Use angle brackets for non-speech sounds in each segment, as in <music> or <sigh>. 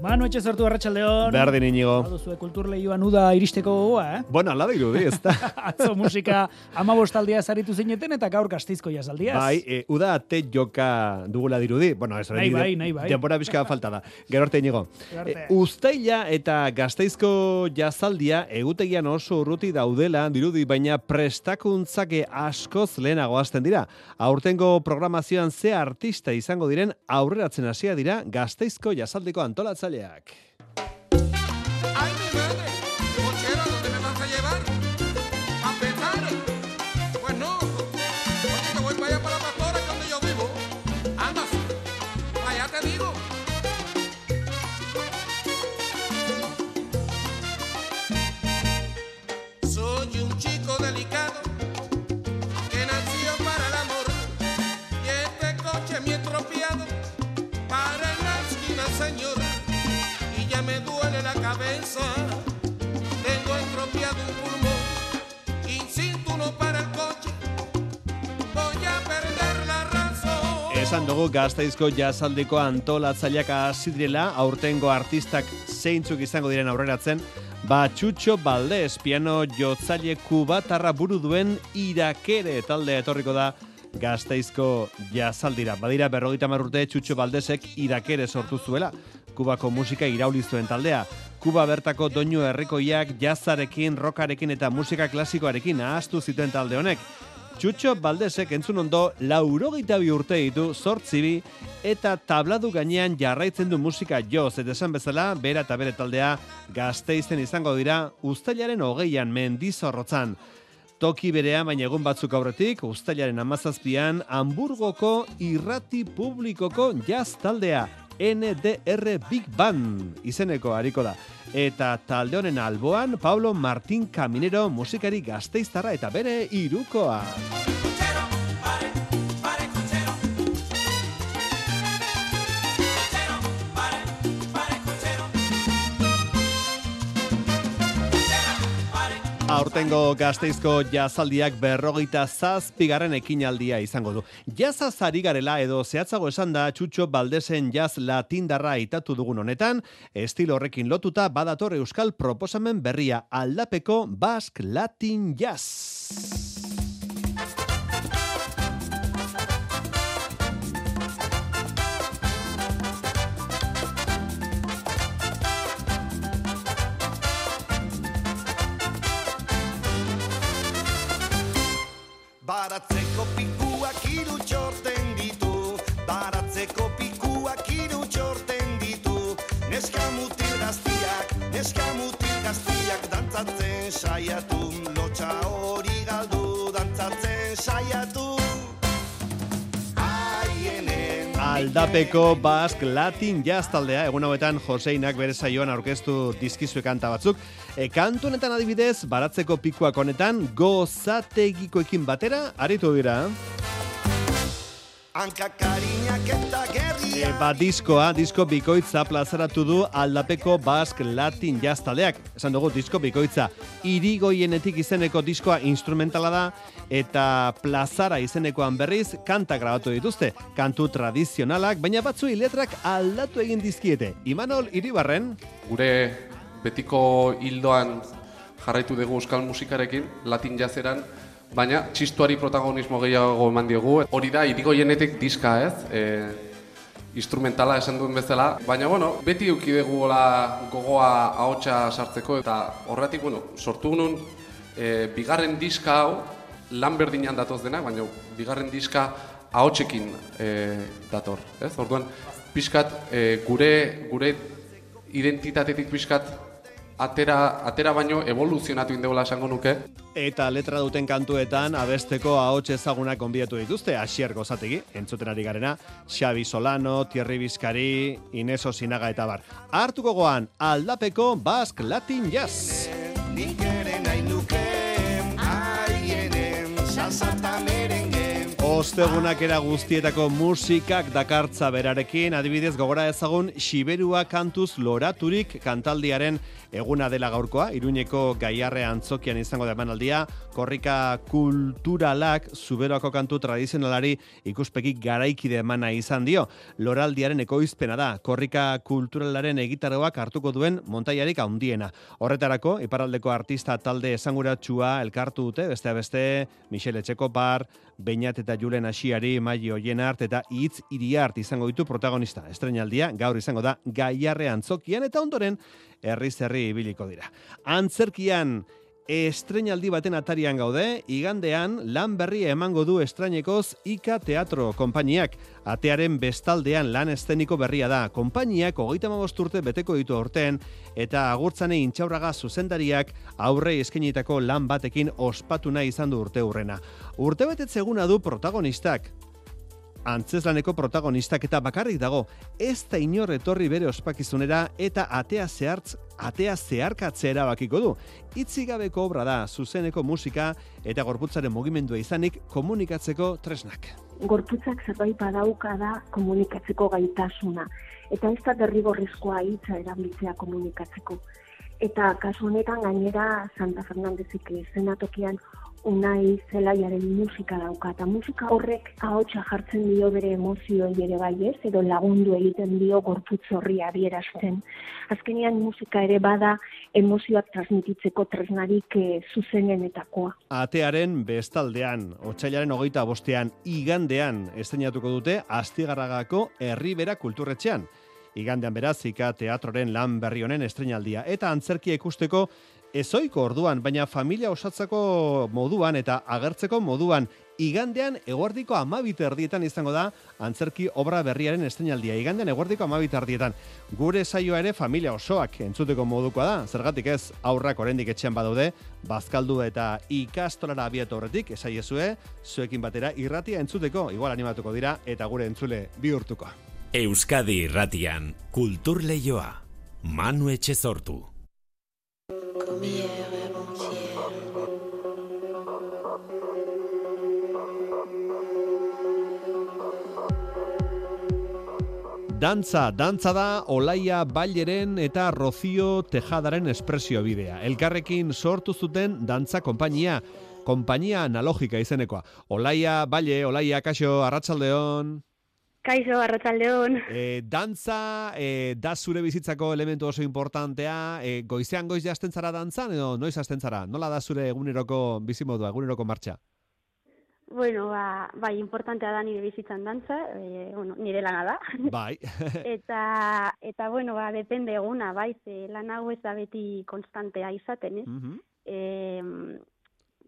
Manu etxe zartu arratsaldeon. Berdin inigo. Baduzue kultur lehioan uda iristeko gogoa, eh? Bueno, ala dirudi, ez da. Atzo musika amabostaldia zaritu zineten eta gaur gaztizko jazaldiaz. Bai, e, uda ate joka dugula dirudi. Bueno, ez Nahi bai, nahi bai. Denbora bizka falta da. Gero arte inigo. E, Uztaila eta gazteizko jazaldia egutegian oso urruti daudela dirudi, baina prestakuntzake askoz lehenago hasten dira. Aurtengo programazioan ze artista izango diren aurreratzen hasia dira gazteizko jazaldiko antolatzaileak. ¡Ay, dugu gazteizko jazaldiko antolatzaileak hasi aurtengo artistak zeintzuk izango diren aurreratzen, ba Txutxo Baldez, piano jotzaile kubatarra buru duen irakere taldea etorriko da gazteizko jazaldira. Badira berrogeita marrute Txutxo Baldezek irakere sortu zuela, kubako musika irauli zuen taldea. Kuba bertako doinu herrikoiak jazarekin, rokarekin eta musika klasikoarekin ahaztu zituen talde honek. Txutxo Baldesek entzun ondo laurogeita bi urte ditu zortzi bi eta tabladu gainean jarraitzen du musika joz eta esan bezala bera eta bere taldea gazteizen izango dira ustailaren hogeian mendizorrotzan. Toki berea baina egun batzuk aurretik, ustailaren amazazpian, Hamburgoko irrati publikoko jazz taldea, NDR Big Band izeneko hariko da. Eta talde honen alboan, Pablo Martín Caminero musikari gazteiztarra eta bere irukoa. Aurtengo gazteizko jazaldiak berrogeita zazpigarren ekinaldia izango du. Jazaz ari garela edo zehatzago esan da Txutxo Baldesen jaz latindarra itatu dugun honetan, estilo horrekin lotuta badator euskal proposamen berria aldapeko Basque Latin Jazz. Aldapeko Basque Latin Jazz taldea, egun hauetan Joseinak bere saioan aurkeztu dizkizue kanta batzuk. E, kantu honetan adibidez, baratzeko pikuak honetan, gozategikoekin batera, aritu dira. E, ba, diskoa, disko bikoitza plazaratu du aldapeko Basque Latin Jazz taldeak. Esan dugu, disko bikoitza. Irigoienetik izeneko diskoa instrumentala da, eta plazara izenekoan berriz kanta grabatu dituzte. Kantu tradizionalak, baina batzuei letrak aldatu egin dizkiete. Imanol Iribarren, gure betiko hildoan jarraitu dugu euskal musikarekin, latin jazeran, baina txistuari protagonismo gehiago eman diogu. Hori da, irigoienetik diska ez, e, instrumentala esan duen bezala, baina bueno, beti euki dugu hola gogoa ahotsa sartzeko eta horretik, bueno, sortu nun e, bigarren diska hau lan berdinean datoz denak, baina bigarren diska ahotsekin e, dator, ez? Orduan, pixkat e, gure gure identitatetik pixkat atera, atera baino evoluzionatu indegola esango nuke. eta letra duten kantuetan abesteko ahots ezagunak onbiatu dituzte, Asier Gozategi, entzuten ari garena, Xabi Solano, Thierry Bizkari, Ines Osinaga eta bar. Hartuko goan, aldapeko Basque Latin Jazz. Nik ere nahi nuke Aienen Ostegunak era guztietako musikak dakartza berarekin, adibidez gogora ezagun Siberua kantuz loraturik kantaldiaren eguna dela gaurkoa, Iruñeko gaiarre antzokian izango da emanaldia, korrika kulturalak zuberoako kantu tradizionalari ikuspeki garaikide emana izan dio. Loraldiaren ekoizpena da, korrika kulturalaren egitaroak hartuko duen montaiarik handiena. Horretarako, iparaldeko artista talde esanguratsua elkartu dute, beste beste, Michele Etxekopar, Beñat eta Julen Asiari, Maio Jenart eta Itz Iriart izango ditu protagonista. Estrenaldia gaur izango da Gaiarre Antzokian eta ondoren herri zerri ibiliko dira. Antzerkian estrenaldi baten atarian gaude, igandean lan berri emango du estrainekoz Ika Teatro konpainiak. Atearen bestaldean lan esteniko berria da. Konpainiak hogeita urte beteko ditu orten eta agurtzane intxaurraga zuzendariak aurre eskenitako lan batekin ospatu nahi izan du urte hurrena. Urte betetzeguna du protagonistak, antzeslaneko protagonistak eta bakarrik dago, ez da inor etorri bere ospakizunera eta atea zehartz, atea zeharkatzea erabakiko du. Itzigabeko obra da, zuzeneko musika eta gorputzaren mugimendua izanik komunikatzeko tresnak. gorputzak zerbait badauka da komunikatzeko gaitasuna. Eta ez da derrigorrezkoa hitza erabiltzea komunikatzeko. Eta kasu honetan gainera Santa Fernandezik zenatokian unai zelaiaren musika dauka. Eta musika horrek ahotsa jartzen dio bere emozioei ere bai ez, edo lagundu egiten dio gorputz horri adierazten. Azkenean musika ere bada emozioak transmititzeko tresnarik eh, zuzenenetakoa. Atearen bestaldean, otxailaren hogeita bostean, igandean esteinatuko dute Astigarragako Herribera Kulturretxean. Igandean berazika teatroren lan berri honen estrenaldia eta antzerkia ikusteko ezoiko orduan, baina familia osatzeko moduan eta agertzeko moduan igandean eguardiko amabite erdietan izango da antzerki obra berriaren estrenaldia. Igandean eguardiko amabite erdietan. Gure saioa ere familia osoak entzuteko modukoa da. Zergatik ez aurrak oraindik etxean badaude, bazkaldu eta ikastolara abiatu horretik, esaiezue, zuekin batera irratia entzuteko, igual animatuko dira, eta gure entzule bihurtuko. Euskadi irratian, kultur leioa. Manu Etxezortu. Dantza, dantza da Olaia Baileren eta Rocío Tejadaren espresio bidea. Elkarrekin sortu zuten dantza konpainia, konpainia analogika izenekoa. Olaia Baile, Olaia Kaixo, Arratsaldeon. Kaixo, arratsaldeon. E, dantza e, da zure bizitzako elementu oso importantea. E, goizean goiz jasten zara dantzan edo noiz hasten zara? Nola da zure eguneroko bizimodua, eguneroko martxa? Bueno, ba, bai, importantea da nire bizitzan dantza, e, bueno, nire lana da. <laughs> Bai. <laughs> eta, eta, bueno, ba, depende eguna, bai, ze lan hau ez da beti konstantea izaten, ez? Mhm. E,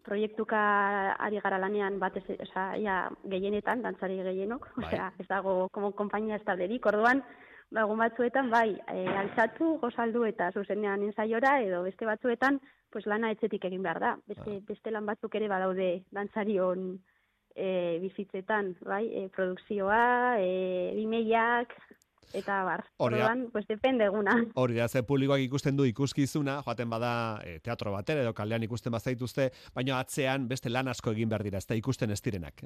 proiektuka ari gara lanean batez, osea, ja, gehienetan, dantzari gehienok, Bai. osea, ez dago como konpainia establerik, orduan, ba, egun batzuetan, bai, e, altzatu, gozaldu eta zuzenean ensaiora, edo beste batzuetan, pues lana etxetik egin behar da. Beste, beste lan batzuk ere badaude dantzarion e, bizitzetan, bai, e, produkzioa, e, bimeiak, eta bar. Orduan, pues depende eguna. <laughs> Hori da, ze publikoak ikusten du ikuskizuna, joaten bada e, teatro batera edo kalean ikusten bazaituzte, baina atzean beste lan asko egin behar dira, ez da ikusten ez direnak.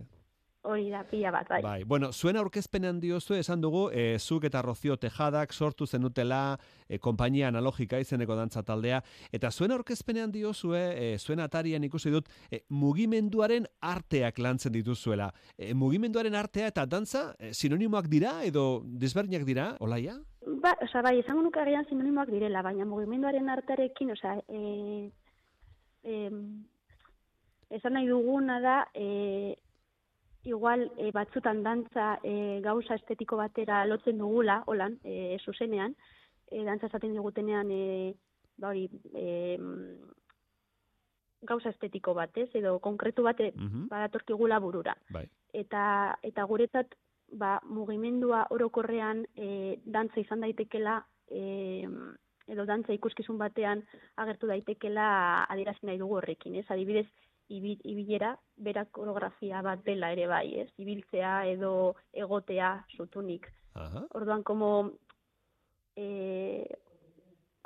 Hori da, pila bat, bai. Bai, bueno, zuen aurkezpenean diozu esan dugu, e, zuk eta Rocio Tejadak sortu zenutela e, konpainia analogika izeneko dantza taldea, eta zuen aurkezpenean diozue, e, zuen atarian ikusi dut, e, mugimenduaren arteak lantzen dituzuela. E, mugimenduaren artea eta dantza e, sinonimoak dira edo desberdinak dira, olaia? Ba, osea, bai, esango nuke agian sinonimoak direla, baina mugimenduaren artearekin, osea, e, e, esan nahi duguna da, e, igual e, batzutan dantza e, gauza estetiko batera lotzen dugula, holan, e, zuzenean, e, dantza esaten digutenean, e, ba hori, e, gauza estetiko batez, edo konkretu bate Mhm. badatorkigula burura. Bai. Eta, eta guretzat, ba, mugimendua orokorrean e, dantza izan daitekela, e, edo dantza ikuskizun batean agertu daitekela adierazi nahi dugu horrekin, ez? Adibidez, ibi- ibilera, bera koreografia bat dela ere bai, ez? Ibiltzea edo egotea zutunik. Aha. Orduan, como e,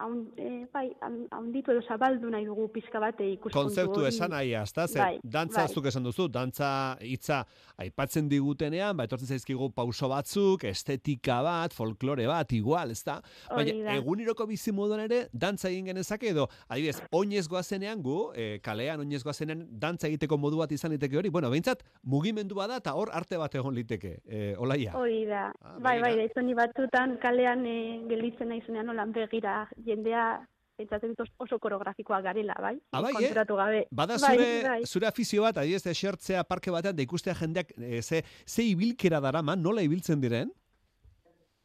haun, e, bai, haun- haunditu edo zabaldu nahi dugu pizka bate ikuspuntu kontzeptu hori. esan nahi, azta, ze, Bai, dantza bai. zuk esan duzu, dantza hitza aipatzen digutenean, ba, etortzen zaizkigu pauso batzuk, estetika bat, folklore bat, igual, ez da? Baina, da. eguneroko bizi moduan ere, dantza egin genezake edo, adibidez, oinez goazenean gu, e, kalean oinez goazenean, dantza egiteko modu bat izan liteke hori, bueno, behintzat, mugimendu bada eta hor arte bat egon liteke, e, olaia. Hori da. Ah, bai, bai, ni batzutan kalean e, gelditzen naizunean nolan begira jendea pentsatzen dut oso koreografikoa garela, bai? Ah, bai, eh? Konturatu gabe. Bada Bai, zure, bai. zure afizio bat, adibidez, esertzea parke batean, da ikustea jendeak, e, ze, ze ibilkera darama, nola ibiltzen diren?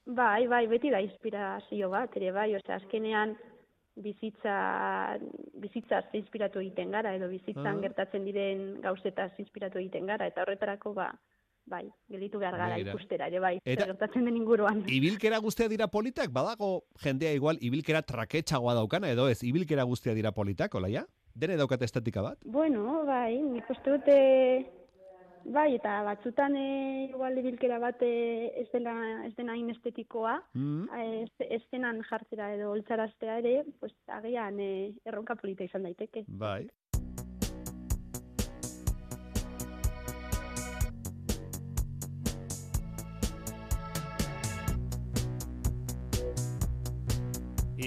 Bai, bai, beti da inspirazio bat, ere bai, osea, azkenean bizitza bizitzaz inspiratu egiten gara edo bizitzan Ah. gertatzen diren gauzetaz inspiratu egiten gara eta horretarako ba bai, gelditu behar gara Begira. ikustera ere bai, Eta- gertatzen den inguruan. <laughs> Ibilkera guztia dira politak, badago jendea igual ibilkera traketxagoa daukana, edo ez, ibilkera guztia dira politak, olaia? Dene daukat estetika bat? Bueno, bai, nik uste dute bai, eta batzutan e, igual ibilkera bat e, ez dela ez dena hain estetikoa, Mm. ez, estenan jartzera edo oltzaraztea ere, pues agian e, erronka polita izan daiteke. Bai.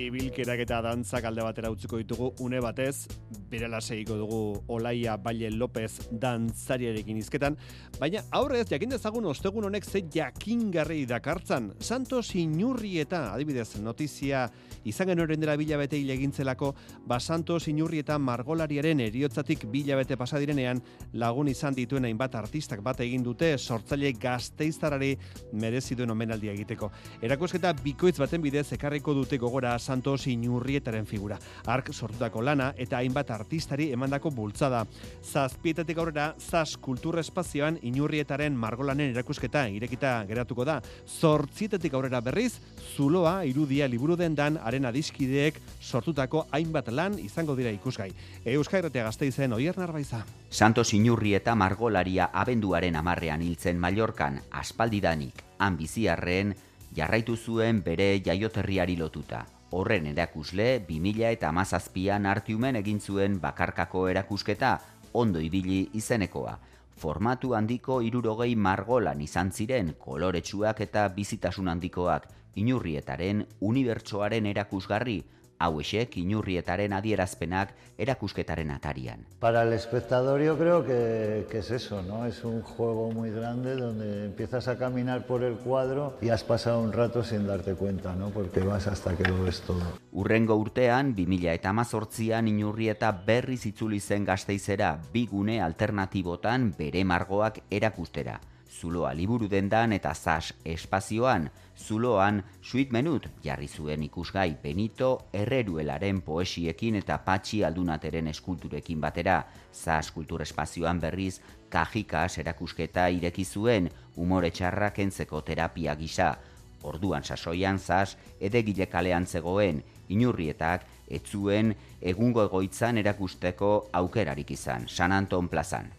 Ibilkerak eta dantzak alde batera utziko ditugu une batez, berela segiko dugu Olaia Baile López dantzariarekin izketan, baina aurrez jakin dezagun ostegun honek ze jakingarri dakartzan. Santos Inurrieta, adibidez, notizia izan genoren dela bilabete hile egintzelako, ba Santos Inurrieta margolariaren eriotzatik bilabete pasadirenean lagun izan dituen hainbat artistak bat egin dute sortzaile gazteiztarari merezi duen omenaldia egiteko. Erakusketa bikoitz baten bidez ekarriko dute gogora Santos Inurrietaren figura. Ark sortutako lana eta hainbat artistari emandako bultzada. Zazpietatik aurrera, Zas Kultur Espazioan Inurrietaren margolanen erakusketa irekita geratuko da. Zortzietetik aurrera berriz, Zuloa irudia liburu dendan haren adiskideek sortutako hainbat lan izango dira ikusgai. Euskairatea gazteizen oier narbaiza. Santos Inurri eta Margolaria abenduaren amarrean hiltzen Mallorcan aspaldidanik han biziarren jarraitu zuen bere jaioterriari lotuta. Horren erakusle 2000 eta amazazpian artiumen egin zuen bakarkako erakusketa ondo ibili izenekoa. Formatu handiko irurogei margolan izan ziren koloretsuak eta bizitasun handikoak inurrietaren unibertsoaren erakusgarri, hauexek inurrietaren adierazpenak erakusketaren atarian. Para el espectador yo creo que, que es eso, ¿no? Es un juego muy grande donde empiezas a caminar por el cuadro y has pasado un rato sin darte cuenta, ¿no? Porque vas hasta que lo ves todo. Urrengo urtean, 2000 eta amazortzian inurrieta berriz itzuli zen gazteizera bi gune alternatibotan bere margoak erakustera. Zuloa liburu dendan eta zas espazioan, zuloan suit menut jarri zuen ikusgai Benito Herreruelaren poesiekin eta Patxi Aldunateren eskulturekin batera, zas kultur espazioan berriz kajikas erakusketa ireki zuen umore txarrak entzeko terapia gisa, Orduan sasoian zas edegile kalean zegoen inurrietak ez zuen egungo egoitzan erakusteko aukerarik izan, San Anton plazan.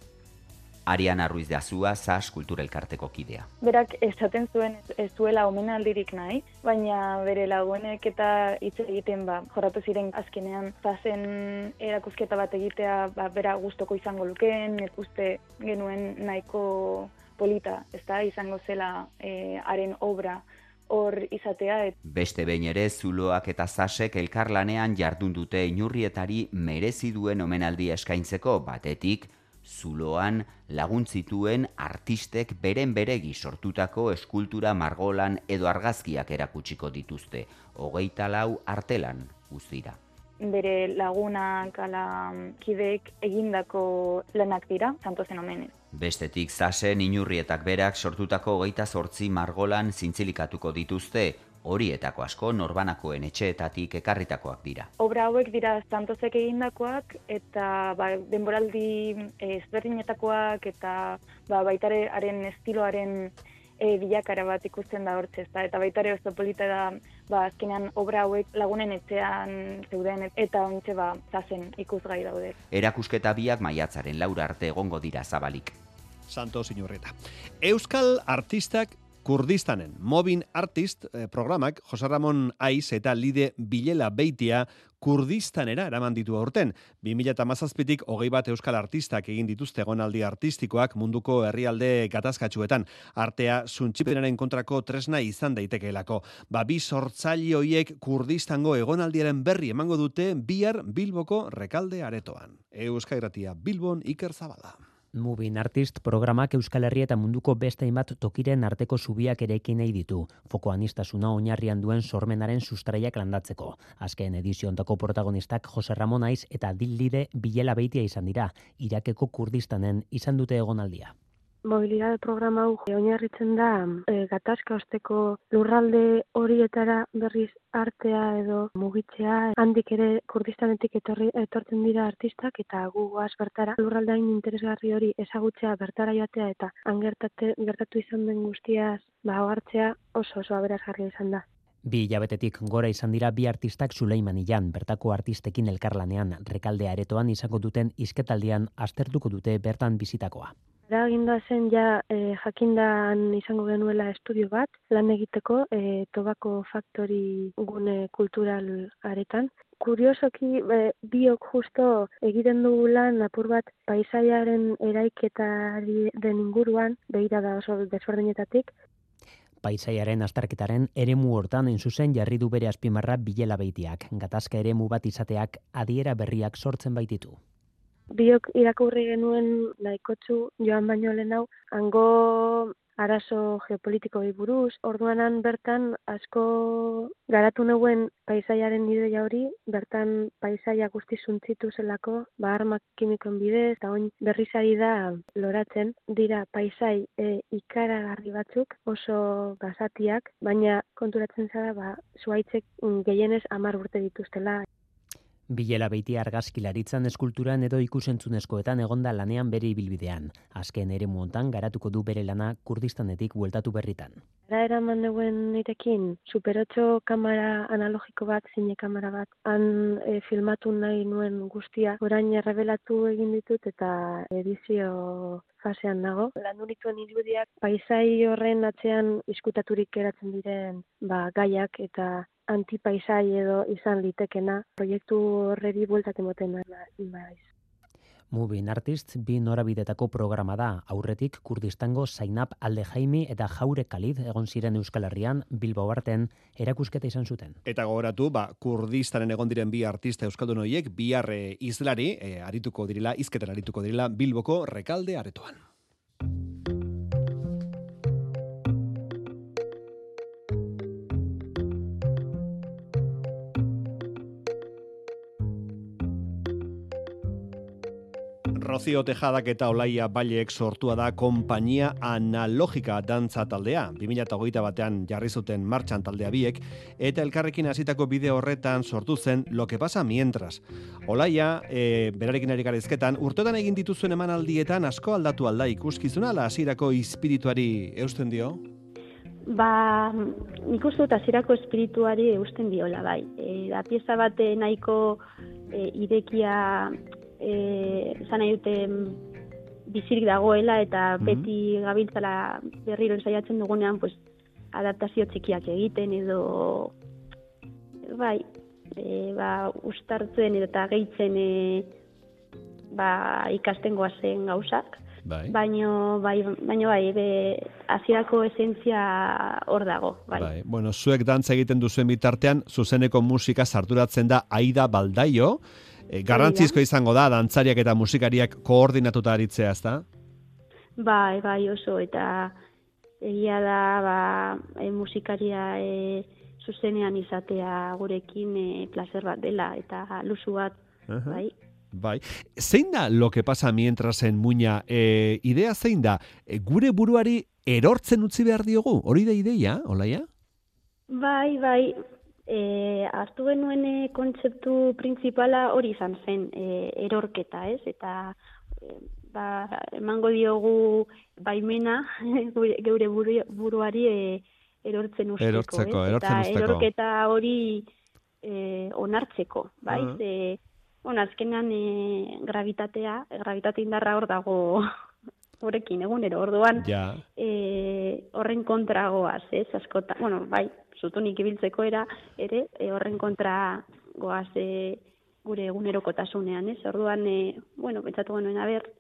Ariana Ruiz de Azua, zas kulturelkarteko kidea. Berak esaten zuen ez zuela omenaldirik nahi, baina bere lagunek eta hitz egiten ba, jorratu ziren azkenean zazen erakusketa bat egitea ba, bera gustoko izango lukeen, ikuste genuen nahiko polita, ez da, izango zela eh, haren obra hor izatea, et, Beste behin ere zuloak eta zasek elkarlanean jardun dute inurrietari merezi duen omenaldi eskaintzeko batetik, zuloan laguntzituen artistek beren beregi sortutako eskultura margolan edo argazkiak erakutsiko dituzte, hogeita lau artelan guztira. bere lagunak ala kideek egindako lanak dira, santozen omenez. Bestetik zasen inurrietak berak sortutako hogeita zortzi margolan zintzilikatuko dituzte, horietako asko norbanakoen etxeetatik ekarritakoak dira. Obra hauek dira Santosek egindakoak eta ba, denboraldi eh, ezberdinetakoak eta ba, baitare haren estiloaren e, bilakara bat ikusten da hortze, ezta? Eta baitare oso polita da, ba, azkenean obra hauek lagunen etxean zeuden eta ontxe ba, zazen ikusgai daude. Erakusketa biak maiatzaren laura arte egongo dira zabalik. Santos Inurrieta. Euskal artistak Kurdistanen. Mobin Artist eh, programak Jose Ramon Aiz eta Lide Bilela Beitia Kurdistanera eraman ditu aurten. 2017tik hogei bat euskal artistak egin dituzte egonaldi artistikoak munduko herrialde gatazkatsuetan. Artea zuntxipenaren kontrako tresna izan daitekeelako. Ba, bi sortzaile hoiek Kurdistango egonaldiaren berri emango dute bihar Bilboko rekalde aretoan. Euskairatia Bilbon Iker Zabala. Moving Artist programak Euskal Herria eta munduko beste hainbat tokiren arteko zubiak erekin nahi ditu. Foko anistasuna oinarrian duen sormenaren sustraiak landatzeko. Azken ediziontako protagonistak Jose Ramon Aiz eta Dillide Bilela Beitia izan dira. Irakeko Kurdistanen izan dute egonaldia. Mobilidade programa hau oinarritzen da e, gatazka osteko lurralde horietara berriz artea edo mugitzea handik ere kurdistanetik etorri, etortzen dira artistak eta gu goaz bertara lurralde hain interesgarri hori ezagutzea bertara joatea eta han gertate, gertatu izan den guztiaz ba hartzea oso oso aberasgarria izan da. Bi hilabetetik gora izan dira bi artistak Suleimanian, bertako artistekin elkarlanean, rekalde aretoan izango duten izketaldian aztertuko dute bertan bizitakoa. Eraginda zen ja e, jakindan izango genuela estudio bat, lan egiteko e, Tobacco Factory gune kultural aretan. Kuriosoki, e, biok justo egiten dugu lan apur bat paisaiaren eraiketari den inguruan, behira da oso desberdinetatik, Paisaiaren astarketaren eremu hortan hain zuzen jarri du bere azpimarra bilela beitiak. Gatazka eremu bat izateak adiera berriak sortzen baititu. Biok irakurri genuen nahikotzu joan baino lehen hau, hango arazo geopolitikoi buruz, orduanan bertan asko garatu neuen paisaiaren ideia hori, bertan paisaia guzti zuntzitu zelako, ba armak kimikoen bidez, eta oin berriz ari da loratzen, dira paisai e, ikaragarri batzuk, oso basatiak, baina konturatzen zara, ba, zuaitzek gehienez amar urte dituztela. Bilela beiti argazkilaritzan eskulturan edo ikusentzunezkoetan egonda lanean bere ibilbidean. Azken ere hontan garatuko du bere lana Kurdistanetik bueltatu berritan. Era eraman neuen nirekin Super 8 kamera analogiko bat, zine kamera bat, han e, filmatu nahi nuen guztia, orain errebelatu egin ditut eta edizio fasean nago. Landu nituen irudiak paisai horren atzean iskutaturik geratzen diren ba, gaiak eta antipaisai edo izan litekena proiektu horreri bueltak emoten naiz. Moving Artists bi norabidetako programa da. Aurretik Kurdistango Zainab Alde Jaimi eta Jaure Kalid egon ziren Euskal Herrian Bilbao arten erakusketa izan zuten. Eta gogoratu, ba, Kurdistanen egon diren bi artista euskaldun horiek bihar eh, izlari eh, arituko direla, izketan arituko direla Bilboko rekalde aretoan. Rocío Tejadak eta Olaia Baileek sortua da konpainia analogika dantza taldea. 2008 batean jarri zuten martxan taldea biek, eta elkarrekin hasitako bide horretan sortu zen lo que pasa mientras. Olaia, e, berarekin ari garizketan, urtetan egin dituzuen emanaldietan asko aldatu alda ikuskizuna, la hasierako espirituari eusten dio? Ba, nik uste dut hasierako espirituari eusten diola, bai. E, da pieza bate nahiko e, irekia eh izan nahi dute bizirik dagoela eta Mhm. beti gabiltzala berriro ensaiatzen dugunean pues adaptazio txikiak egiten edo bai e, ba, ustartzen eta gehitzen e, ba, ikasten goazen gauzak. Bai. Baino, bai, baino bai, be, hasierako esentzia hor dago, bai. Bai. Bueno, zuek dantza egiten duzuen bitartean, zuzeneko musika sarturatzen da Aida Baldaio, e, garrantzizko izango da, dantzariak eta musikariak koordinatuta aritzea, ezta? Bai, bai, oso, eta egia da, ba, e, musikaria e, zuzenean izatea gurekin e, placer bat dela, eta luzu bat, Aha. bai. Bai. Zein da lo que pasa mientras en muña? E, idea zein da? E, gure buruari erortzen utzi behar diogu? Hori da ideia, olaia? Bai, bai, e, hartu genuen e, kontzeptu printzipala hori izan zen, e, erorketa, ez? Eta e, ba, emango diogu baimena <laughs> geure buru, buruari e, erortzen usteko, Erortzeko, ez? erortzen Eta usteko. erorketa hori e, onartzeko, bai? Ah. Ze, bueno, azkenan e, gravitatea, gravitate indarra hor dago <laughs> horrekin egunero, orduan Ja. e, horren kontra goaz, ez, askota, bueno, bai, zutunik ibiltzeko era, ere, e, horren kontra goaz e, gure egunerokotasunean, ez, orduan, e, bueno, pentsatu genuen, aber,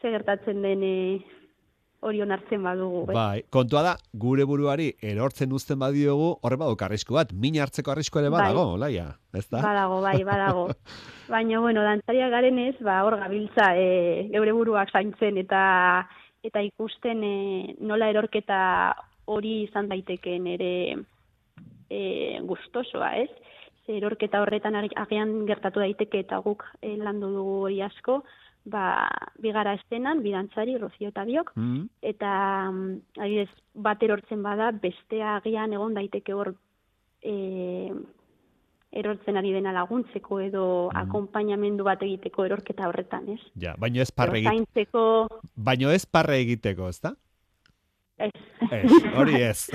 ze gertatzen den e, hori onartzen badugu, ez? Bai, kontua da, gure buruari erortzen uzten badiogu, horre baduk arrisku bat, min hartzeko arrisku ere Bai. badago, laia, ez da? Badago, bai, badago. <laughs> Baina, bueno, dantzaria garenez, ba, hor gabiltza, e, geure buruak zaintzen eta eta ikusten e, nola erorketa hori izan daiteken ere e, gustosoa, ez? Erorketa horretan ag- agian gertatu daiteke eta guk e, landu dugu hori asko, ba, bigara estenan, bidantzari, Rocío eta biok, Mm. eta mm, adibidez bat erortzen bada bestea agian egon daiteke hor e, erortzen ari dena laguntzeko edo akonpainamendu bat egiteko erorketa horretan, ez? Ja, baino ez parre egiteko. Baino ez parre egiteko, ez da? Ez. Ez, hori ez.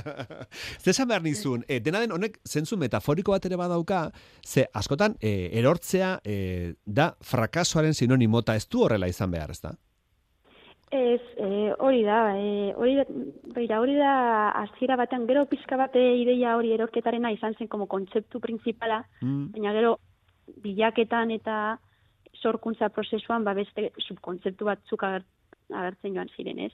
<laughs> Zesan behar nizun, e, dena den honek zentzu metaforiko bat ere badauka, ze askotan e, erortzea e, da frakasoaren sinonimota ez du horrela izan behar, ez da? Ez, e, hori da, e, hori da, beira, hori da hasiera batean, gero pizka bate ideia hori erorketarena izan zen como kontzeptu principala, Mm. baina gero bilaketan eta sorkuntza prozesuan ba beste subkontzeptu batzuk ager- agertzen joan ziren, ez?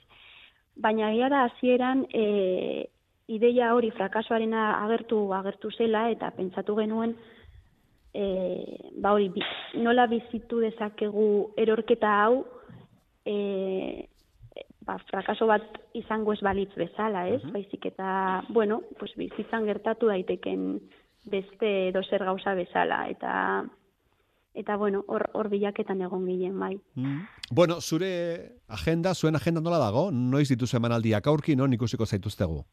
Baina egia da hasieran e, ideia hori frakasoarena agertu agertu zela eta pentsatu genuen e, ba hori bi, nola bizitu dezakegu erorketa hau e, ba, frakaso bat izango ez balitz bezala, ez? Baizik eta, bueno, pues bizitzan gertatu daiteken beste dozer gauza bezala eta eta bueno, hor hor bilaketan egon ginen bai. Mm. Bueno, zure agenda, zuen agenda nola dago? Noiz dituzu emanaldiak aurki, non ikusiko zaituztegu?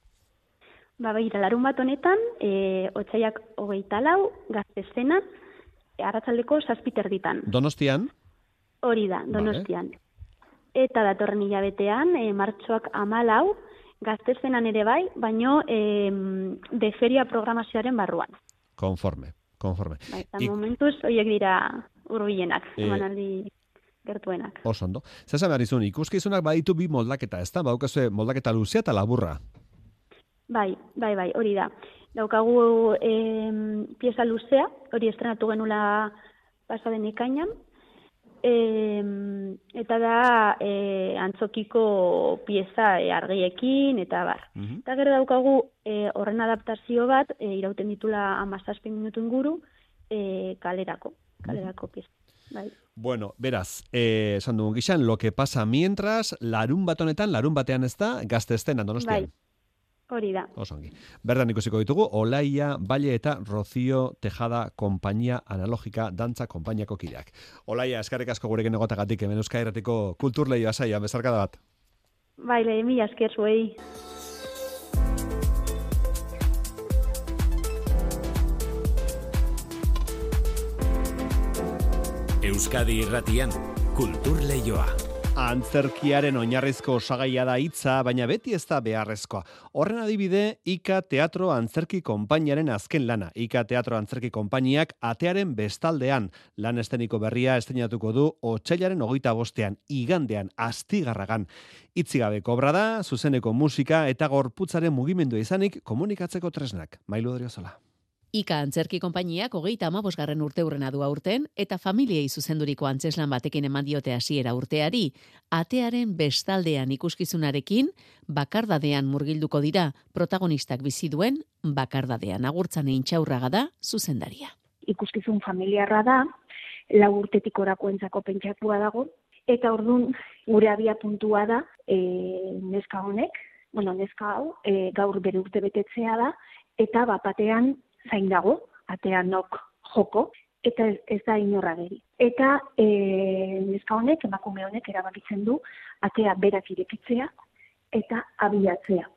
Ba, begira, larun bat honetan, e, otsaiak hogeita lau, gazte zenan, arratzaldeko ditan. Donostian? Hori da, donostian. Eta datorren hilabetean, e, martxoak amalau, gazte zenan ere bai, baino e, de feria programazioaren barruan. Konforme, konforme. Bai, eta Ik- momentuz, horiek dira hurbilenak, Eh, emanaldi gertuenak. Oso ondo. Zesan behar nizun, ikuskizunak baditu bi moldaketa, ez da? Baukazue moldaketa luzea eta laburra. Bai, bai, bai, hori da. Daukagu em, pieza luzea, hori estrenatu genula pasaden ikainan, em, eta da e, antzokiko pieza e, argiekin, eta bar. Eta gero daukagu e, horren adaptazio bat, e, irauten ditula amazazpi minutu inguru, e, kalerako, kalerako pieza. Bai. Bueno, beraz, eh, esan dugun gixan, lo que pasa mientras, larun bat honetan, larun batean ez da, gazte estenan donostian. Bai, hori da. Oso ongi. Berdan ikusiko ditugu, Olaia, Baile eta Rocío Tejada Kompainia Analogika Dantza Konpainiako kideak. Olaia, eskarrik asko gurekin egotagatik, hemen Euskal Herratiko kulturleioa saia, bezarkada bat. Bai, lehi, mila esker zuei. Euskadi irratian, kultur leioa. Antzerkiaren oinarrizko osagaia da hitza, baina beti ez da beharrezkoa. Horren adibide, Ika Teatro Antzerki Konpainiaren azken lana. Ika Teatro Antzerki Konpainiak atearen bestaldean lan esteniko berria estenatuko du otxailaren hogeita bostean, igandean, astigarragan. Itzigabe kobra da, zuzeneko musika eta gorputzaren mugimendua izanik komunikatzeko tresnak. Mailu Odriozola. Ika antzerki konpainiak hogeita amabosgarren urte urrena du aurten, eta familiei zuzenduriko antzeslan batekin eman diote hasiera urteari, atearen bestaldean ikuskizunarekin, bakardadean murgilduko dira, protagonistak bizi duen, bakardadean. Agurtzan intxaurraga da zuzendaria. ikuskizun familiarra da, lau urtetik orakoentzako pentsatua dago, eta ordun gure abia puntua da, e, neska honek, bueno, neska hau, e, gaur bere urte betetzea da, eta bapatean zain dago, atean nok joko, eta ez, da inorra geri. Eta e, neska honek, emakume honek erabakitzen du, atea berak irekitzea, eta abiatzea.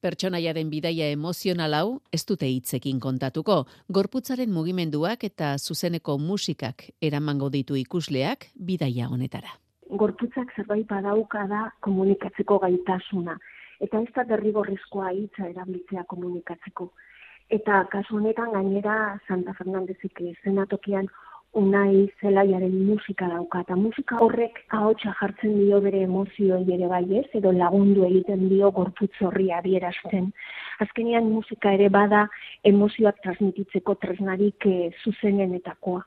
Pertsonaiaren bidaia emozional hau ez dute hitzekin kontatuko, gorputzaren mugimenduak eta zuzeneko musikak eramango ditu ikusleak bidaia honetara. gorputzak zerbait badauka da komunikatzeko gaitasuna. Eta ez da derrigorrezkoa hitza erabiltzea komunikatzeko. Eta kasu honetan gainera Santa Fernandezik zenatokian unai zelaiaren musika dauka, eta musika horrek ahotsa jartzen dio bere emozioi ere bai ez, edo lagundu egiten dio gorputz horri adierazten. Azkenean musika ere bada emozioak transmititzeko tresnarik e, zuzenenetakoa.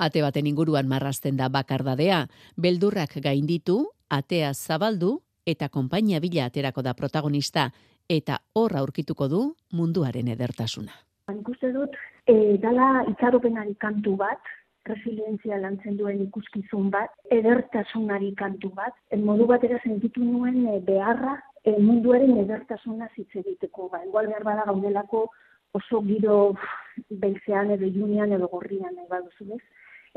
Ate baten inguruan marrazten da bakardadea, beldurrak gainditu, atea zabaldu eta konpainia bila aterako da protagonista eta hor aurkituko du munduaren edertasuna. Nik uste dut, e, dala itxaropenari kantu bat, resilientzia lantzen duen ikuskizun bat, edertasunari kantu bat, e, modu batera sentitu nuen e, beharra e, munduaren edertasuna hitz egiteko. Ba, igual behar bada gaudelako oso giro beizean edo junean edo gorrian nahi baduzu ez.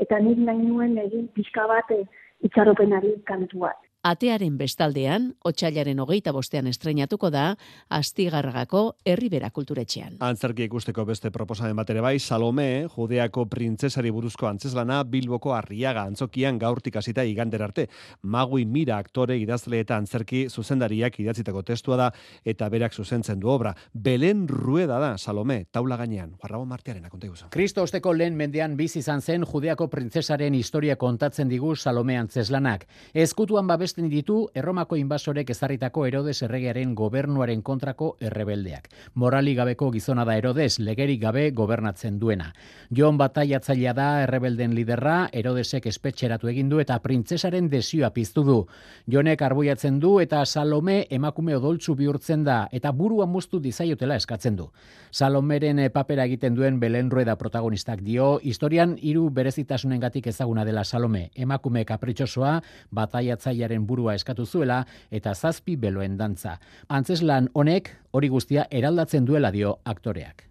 Eta nik nahi nuen egin pixka bat e, itxaropenari kantu bat. Atearen bestaldean, otxailaren hogeita bostean estrenatuko da, astigarragako herribera kulturetxean. Antzerki ikusteko beste proposamen bat ere bai, Salome, judeako printzesari buruzko antzeslana, Bilboko arriaga antzokian gaurtik hasita igander arte. Magui Mira aktore idazle eta antzerki zuzendariak idatzitako testua da, eta berak zuzentzen du obra. Belen rueda da, Salome, taula gainean. Juarrabo martearen akonta iguza. Kristo osteko lehen mendean bizi izan zen judeako printzesaren historia kontatzen digu Salome antzeslanak. Ezkutuan babes babesten ditu Erromako inbasorek ezarritako Herodes erregearen gobernuaren kontrako errebeldeak. Morali gabeko gizona da Herodes, legerik gabe gobernatzen duena. Jon bataiatzailea da errebelden liderra, Herodesek espetxeratu egin du eta printzesaren desioa piztu du. Jonek arboiatzen du eta Salome emakume odoltzu bihurtzen da eta burua muztu dizaiotela eskatzen du. Salomeren papera egiten duen Belen Rueda protagonistak dio, historian hiru berezitasunengatik ezaguna dela Salome, emakume kapritxosoa, bataiatzailearen burua eskatu zuela eta zazpi beloen dantza. Antzeslan honek hori guztia eraldatzen duela dio aktoreak.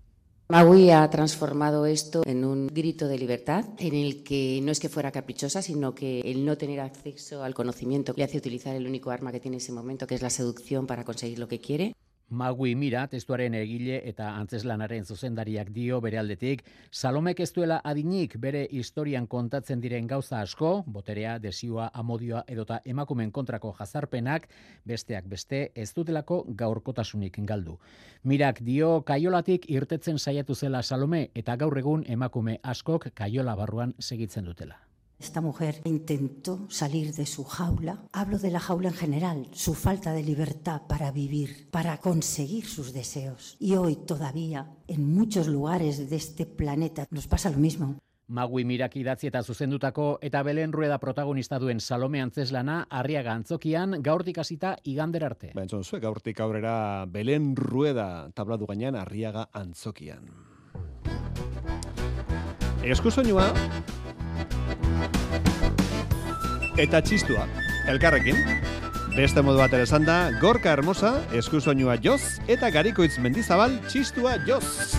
Magui ha transformado esto en un grito de libertad en el que no es que fuera caprichosa, sino que el no tener acceso al conocimiento le hace utilizar el único arma que tiene en ese momento, que es la seducción para conseguir lo que quiere. Magui Mira, testuaren egile eta antzeslanaren zuzendariak dio bere aldetik, Salomek ez duela adinik bere historian kontatzen diren gauza asko, boterea, desioa, amodioa edota emakumen kontrako jazarpenak, besteak beste ez dutelako gaurkotasunik galdu. Mirak dio kaiolatik irtetzen saiatu zela Salome eta gaur egun emakume askok kaiola barruan segitzen dutela. Esta mujer intentó salir de su jaula. Hablo de la jaula en general, su falta de libertad para vivir, para conseguir sus deseos. Y hoy todavía, en muchos lugares de este planeta, nos pasa lo mismo. Magui Mirak idatzi eta zuzendutako eta Belen Rueda protagonista duen Salome Antzeslana Arriaga Antzokian gaurtik hasita igander arte. Ba, entzun zuen, gaurtik aurrera Belen Rueda tabladu gainean Arriaga Antzokian. Eskusoinua, eta txistua, elkarrekin. Beste modu bat ere da, gorka hermosa, eskusoinua joz, eta garikoitz mendizabal, txistua joz.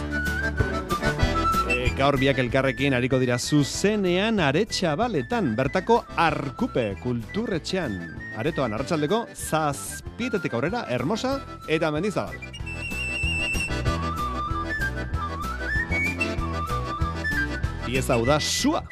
E, gaur biak elkarrekin hariko dira zuzenean aretsa baletan, bertako arkupe kulturretxean. Aretoan arratsaldeko zazpietetik aurrera, hermosa eta mendizabal. Pieza hau da sua.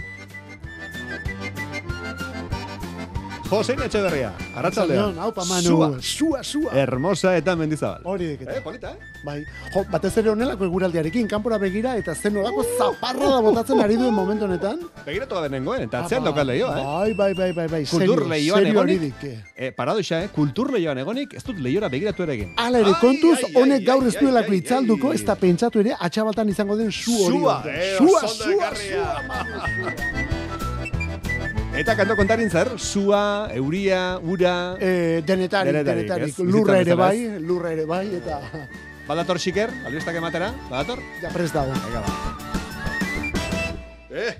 Jose Etxeberria, arratzaldean. Hau pa manu, Sua. sua, sua. Hermosa eta mendizabal. Hori deketa. Eh, polita, eh? Bai, jo, batez ere honelako eguraldiarekin, kanpora begira, eta zen nolako zaparra da botatzen ari duen momentu honetan. Begiratu gabe nengoen, eta atzean lokal lehioa, eh? Bai, bai, bai, bai, bai. Kultur lehioan egonik. dik, eh. Eh, paradoxa, eh? Kultur lehioan egonik, ez dut lehiora begiratu ere egin. Hala ere, kontuz, honek gaur ez duelako itzalduko, ez da pentsatu ere, atxabaltan izango den su hori. Sua, eh, sua, sua, sua, manu, Eta kanto kontarin zer, sua, euria, ura... Eh, denetarik, Denetarik, denetarik. Lurra ere bai, lurra ere bai, eta Badator xiker, albistak ematera, badator? ja prest dago. Venga, ba. Eh,